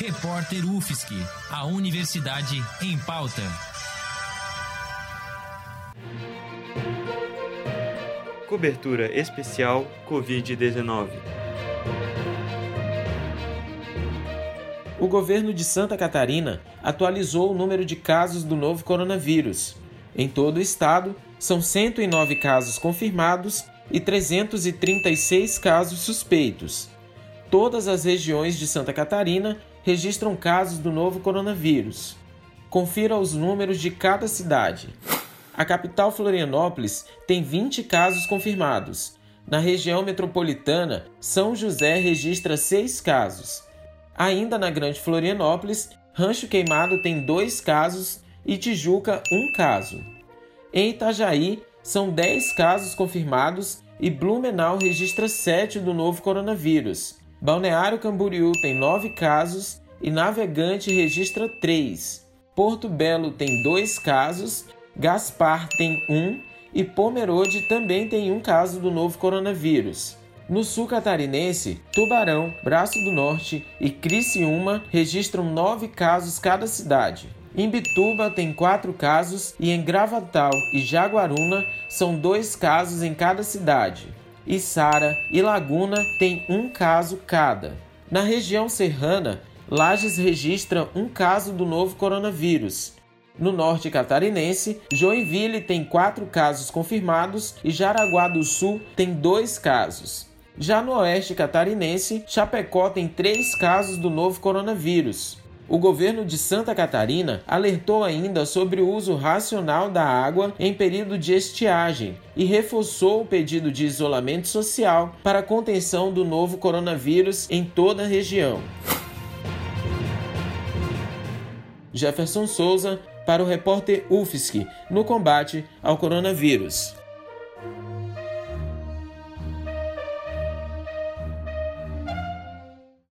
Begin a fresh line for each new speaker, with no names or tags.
Repórter UFSC, a Universidade em Pauta.
Cobertura especial Covid-19. O governo de Santa Catarina atualizou o número de casos do novo coronavírus. Em todo o estado, são 109 casos confirmados e 336 casos suspeitos. Todas as regiões de Santa Catarina registram casos do novo coronavírus. Confira os números de cada cidade. A capital Florianópolis tem 20 casos confirmados. Na região metropolitana, São José registra 6 casos. Ainda na Grande Florianópolis, Rancho Queimado tem 2 casos e Tijuca, 1 caso. Em Itajaí, são 10 casos confirmados e Blumenau registra 7 do novo coronavírus. Balneário Camboriú tem 9 casos e Navegante registra 3. Porto Belo tem 2 casos Gaspar tem um e Pomerode também tem um caso do novo coronavírus. No sul catarinense, Tubarão, Braço do Norte e Criciúma registram nove casos cada cidade. Imbituba tem quatro casos e em Gravatal e Jaguaruna são dois casos em cada cidade. Sara e Laguna têm um caso cada. Na região serrana, Lages registra um caso do novo coronavírus no norte catarinense, Joinville tem quatro casos confirmados e Jaraguá do Sul tem dois casos. Já no oeste catarinense, Chapecó tem três casos do novo coronavírus. O governo de Santa Catarina alertou ainda sobre o uso racional da água em período de estiagem e reforçou o pedido de isolamento social para a contenção do novo coronavírus em toda a região. Jefferson Souza para o repórter UFSC no combate ao coronavírus.